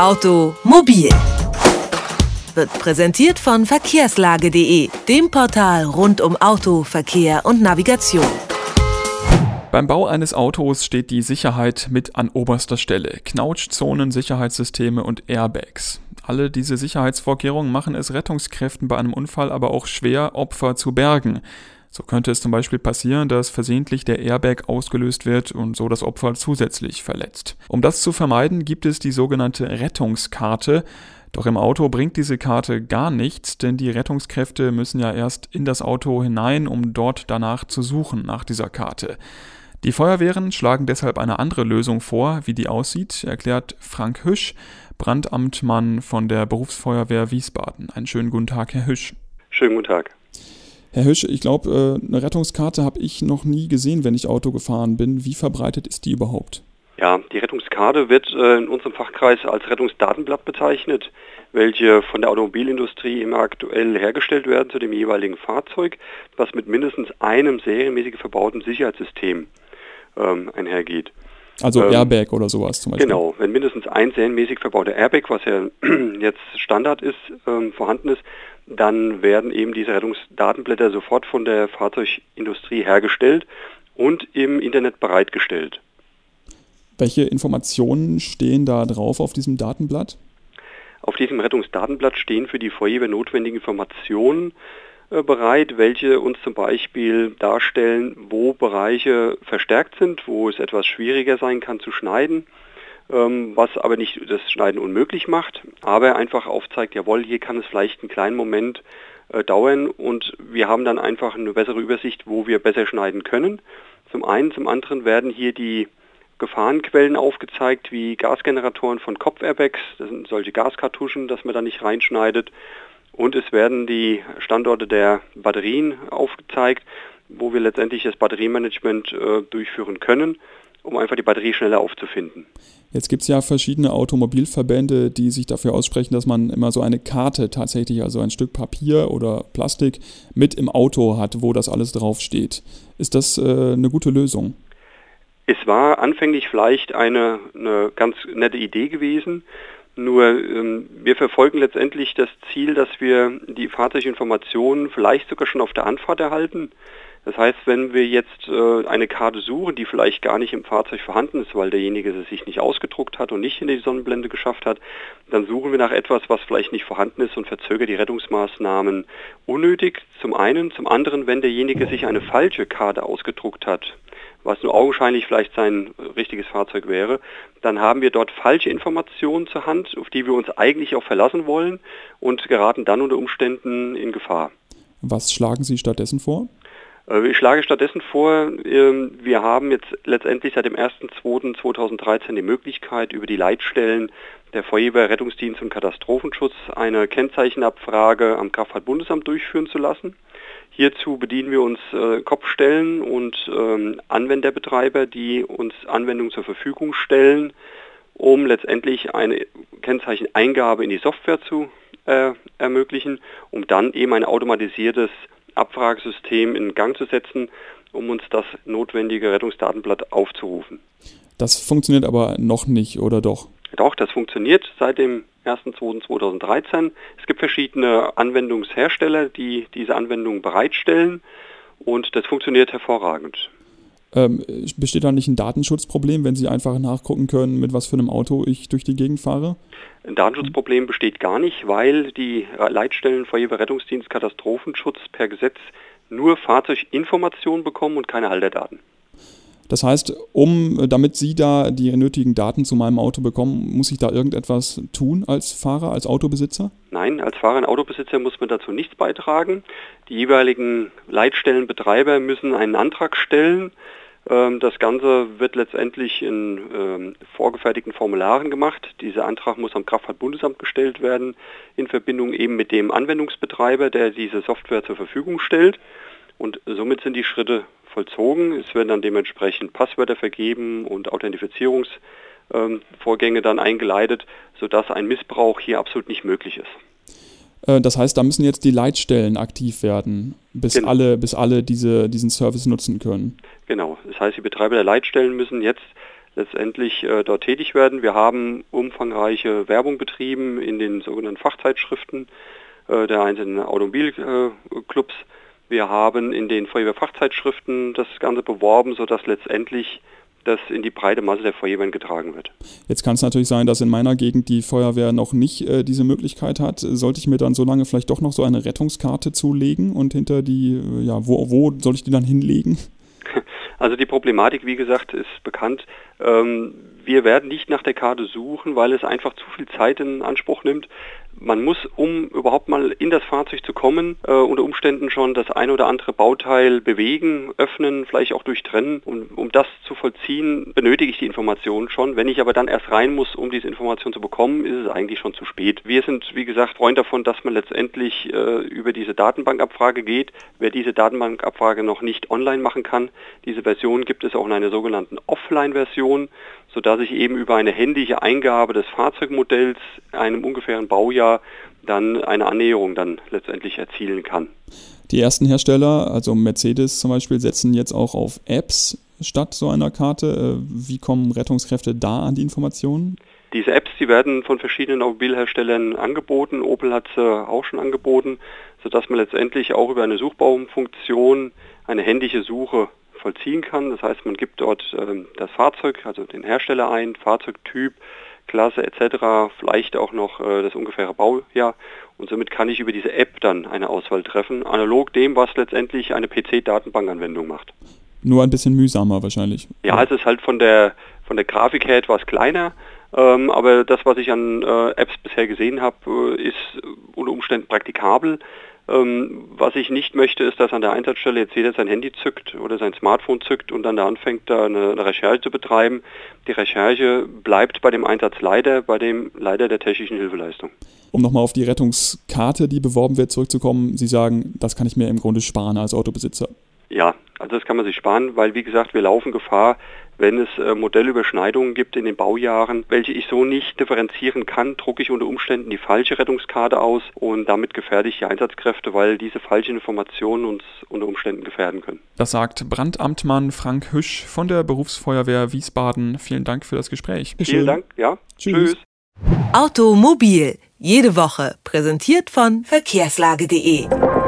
Automobil wird präsentiert von verkehrslage.de, dem Portal rund um Auto, Verkehr und Navigation. Beim Bau eines Autos steht die Sicherheit mit an oberster Stelle. Knautschzonen, Sicherheitssysteme und Airbags. Alle diese Sicherheitsvorkehrungen machen es Rettungskräften bei einem Unfall aber auch schwer, Opfer zu bergen. So könnte es zum Beispiel passieren, dass versehentlich der Airbag ausgelöst wird und so das Opfer zusätzlich verletzt. Um das zu vermeiden, gibt es die sogenannte Rettungskarte. Doch im Auto bringt diese Karte gar nichts, denn die Rettungskräfte müssen ja erst in das Auto hinein, um dort danach zu suchen nach dieser Karte. Die Feuerwehren schlagen deshalb eine andere Lösung vor. Wie die aussieht, erklärt Frank Hüsch, Brandamtmann von der Berufsfeuerwehr Wiesbaden. Einen schönen guten Tag, Herr Hüsch. Schönen guten Tag. Herr Hüsch, ich glaube, äh, eine Rettungskarte habe ich noch nie gesehen, wenn ich Auto gefahren bin. Wie verbreitet ist die überhaupt? Ja, die Rettungskarte wird äh, in unserem Fachkreis als Rettungsdatenblatt bezeichnet, welche von der Automobilindustrie immer aktuell hergestellt werden zu dem jeweiligen Fahrzeug, was mit mindestens einem serienmäßig verbauten Sicherheitssystem ähm, einhergeht. Also ähm, Airbag oder sowas zum Beispiel. Genau, wenn mindestens ein serienmäßig verbauter Airbag, was ja jetzt Standard ist, ähm, vorhanden ist, dann werden eben diese Rettungsdatenblätter sofort von der Fahrzeugindustrie hergestellt und im Internet bereitgestellt. Welche Informationen stehen da drauf auf diesem Datenblatt? Auf diesem Rettungsdatenblatt stehen für die Feuerwehr notwendige Informationen äh, bereit, welche uns zum Beispiel darstellen, wo Bereiche verstärkt sind, wo es etwas schwieriger sein kann zu schneiden was aber nicht das Schneiden unmöglich macht, aber einfach aufzeigt, jawohl, hier kann es vielleicht einen kleinen Moment äh, dauern und wir haben dann einfach eine bessere Übersicht, wo wir besser schneiden können. Zum einen, zum anderen werden hier die Gefahrenquellen aufgezeigt, wie Gasgeneratoren von Kopfairbags, das sind solche Gaskartuschen, dass man da nicht reinschneidet. Und es werden die Standorte der Batterien aufgezeigt, wo wir letztendlich das Batteriemanagement äh, durchführen können um einfach die Batterie schneller aufzufinden. Jetzt gibt es ja verschiedene Automobilverbände, die sich dafür aussprechen, dass man immer so eine Karte tatsächlich, also ein Stück Papier oder Plastik mit im Auto hat, wo das alles draufsteht. Ist das äh, eine gute Lösung? Es war anfänglich vielleicht eine, eine ganz nette Idee gewesen, nur ähm, wir verfolgen letztendlich das Ziel, dass wir die Fahrzeuginformationen vielleicht sogar schon auf der Anfahrt erhalten. Das heißt, wenn wir jetzt äh, eine Karte suchen, die vielleicht gar nicht im Fahrzeug vorhanden ist, weil derjenige sie sich nicht ausgedruckt hat und nicht in die Sonnenblende geschafft hat, dann suchen wir nach etwas, was vielleicht nicht vorhanden ist und verzögert die Rettungsmaßnahmen unnötig. Zum einen, zum anderen, wenn derjenige sich eine falsche Karte ausgedruckt hat, was nur augenscheinlich vielleicht sein richtiges Fahrzeug wäre, dann haben wir dort falsche Informationen zur Hand, auf die wir uns eigentlich auch verlassen wollen und geraten dann unter Umständen in Gefahr. Was schlagen Sie stattdessen vor? Äh, ich schlage stattdessen vor, ähm, wir haben jetzt letztendlich seit dem 1.2.2013 die Möglichkeit, über die Leitstellen der Feuerwehr, Rettungsdienst und Katastrophenschutz eine Kennzeichenabfrage am Kraftfahrtbundesamt durchführen zu lassen. Hierzu bedienen wir uns äh, Kopfstellen und ähm, Anwenderbetreiber, die uns Anwendungen zur Verfügung stellen, um letztendlich eine Kennzeicheneingabe in die Software zu äh, ermöglichen, um dann eben ein automatisiertes Abfragesystem in Gang zu setzen, um uns das notwendige Rettungsdatenblatt aufzurufen. Das funktioniert aber noch nicht, oder doch? Doch, das funktioniert seit dem 1.2.2013. Es gibt verschiedene Anwendungshersteller, die diese Anwendung bereitstellen und das funktioniert hervorragend. Ähm, besteht da nicht ein Datenschutzproblem, wenn Sie einfach nachgucken können, mit was für einem Auto ich durch die Gegend fahre? Ein Datenschutzproblem besteht gar nicht, weil die Leitstellen Feuerwehr Rettungsdienst Katastrophenschutz per Gesetz nur Fahrzeuginformationen bekommen und keine Halterdaten. Das heißt, um, damit Sie da die nötigen Daten zu meinem Auto bekommen, muss ich da irgendetwas tun als Fahrer, als Autobesitzer? Nein, als Fahrer und Autobesitzer muss man dazu nichts beitragen. Die jeweiligen Leitstellenbetreiber müssen einen Antrag stellen das Ganze wird letztendlich in ähm, vorgefertigten Formularen gemacht. Dieser Antrag muss am Kraftfahrtbundesamt gestellt werden, in Verbindung eben mit dem Anwendungsbetreiber, der diese Software zur Verfügung stellt. Und somit sind die Schritte vollzogen. Es werden dann dementsprechend Passwörter vergeben und Authentifizierungsvorgänge ähm, dann eingeleitet, sodass ein Missbrauch hier absolut nicht möglich ist. Äh, das heißt, da müssen jetzt die Leitstellen aktiv werden, bis genau. alle, bis alle diese, diesen Service nutzen können. Genau. Das heißt, die Betreiber der Leitstellen müssen jetzt letztendlich äh, dort tätig werden. Wir haben umfangreiche Werbung betrieben in den sogenannten Fachzeitschriften äh, der einzelnen Automobilclubs. Wir haben in den Feuerwehrfachzeitschriften das Ganze beworben, sodass letztendlich das in die breite Masse der Feuerwehren getragen wird. Jetzt kann es natürlich sein, dass in meiner Gegend die Feuerwehr noch nicht äh, diese Möglichkeit hat. Sollte ich mir dann so lange vielleicht doch noch so eine Rettungskarte zulegen und hinter die, äh, ja, wo, wo soll ich die dann hinlegen? Also die Problematik, wie gesagt, ist bekannt. Ähm, wir werden nicht nach der Karte suchen, weil es einfach zu viel Zeit in Anspruch nimmt. Man muss, um überhaupt mal in das Fahrzeug zu kommen, äh, unter Umständen schon das ein oder andere Bauteil bewegen, öffnen, vielleicht auch durchtrennen. Und um das zu vollziehen, benötige ich die Information schon. Wenn ich aber dann erst rein muss, um diese Information zu bekommen, ist es eigentlich schon zu spät. Wir sind, wie gesagt, Freund davon, dass man letztendlich äh, über diese Datenbankabfrage geht. Wer diese Datenbankabfrage noch nicht online machen kann, diese Version gibt es auch in einer sogenannten Offline-Version sodass ich eben über eine händige Eingabe des Fahrzeugmodells einem ungefähren Baujahr dann eine Annäherung dann letztendlich erzielen kann. Die ersten Hersteller, also Mercedes zum Beispiel, setzen jetzt auch auf Apps statt so einer Karte. Äh, wie kommen Rettungskräfte da an die Informationen? Diese Apps, die werden von verschiedenen Automobilherstellern angeboten. Opel hat sie auch schon angeboten, sodass man letztendlich auch über eine Suchbaumfunktion eine händische Suche vollziehen kann. Das heißt, man gibt dort ähm, das Fahrzeug, also den Hersteller ein, Fahrzeugtyp, Klasse etc., vielleicht auch noch äh, das ungefähre Baujahr und somit kann ich über diese App dann eine Auswahl treffen, analog dem, was letztendlich eine PC-Datenbankanwendung macht. Nur ein bisschen mühsamer wahrscheinlich. Ja, es ist halt von der von der Grafik her etwas kleiner, ähm, aber das, was ich an äh, Apps bisher gesehen habe, äh, ist unter Umständen praktikabel. Ähm, was ich nicht möchte, ist, dass an der Einsatzstelle jetzt jeder sein Handy zückt oder sein Smartphone zückt und dann da anfängt, da eine, eine Recherche zu betreiben. Die Recherche bleibt bei dem Einsatzleiter, bei dem Leiter der technischen Hilfeleistung. Um nochmal auf die Rettungskarte, die beworben wird, zurückzukommen, Sie sagen, das kann ich mir im Grunde sparen als Autobesitzer. Ja, also das kann man sich sparen, weil wie gesagt, wir laufen Gefahr, wenn es äh, Modellüberschneidungen gibt in den Baujahren, welche ich so nicht differenzieren kann, drucke ich unter Umständen die falsche Rettungskarte aus und damit gefährde ich die Einsatzkräfte, weil diese falschen Informationen uns unter Umständen gefährden können. Das sagt Brandamtmann Frank Hüsch von der Berufsfeuerwehr Wiesbaden. Vielen Dank für das Gespräch. Vielen Dank, ja. Tschüss. Tschüss. Automobil, jede Woche, präsentiert von verkehrslage.de.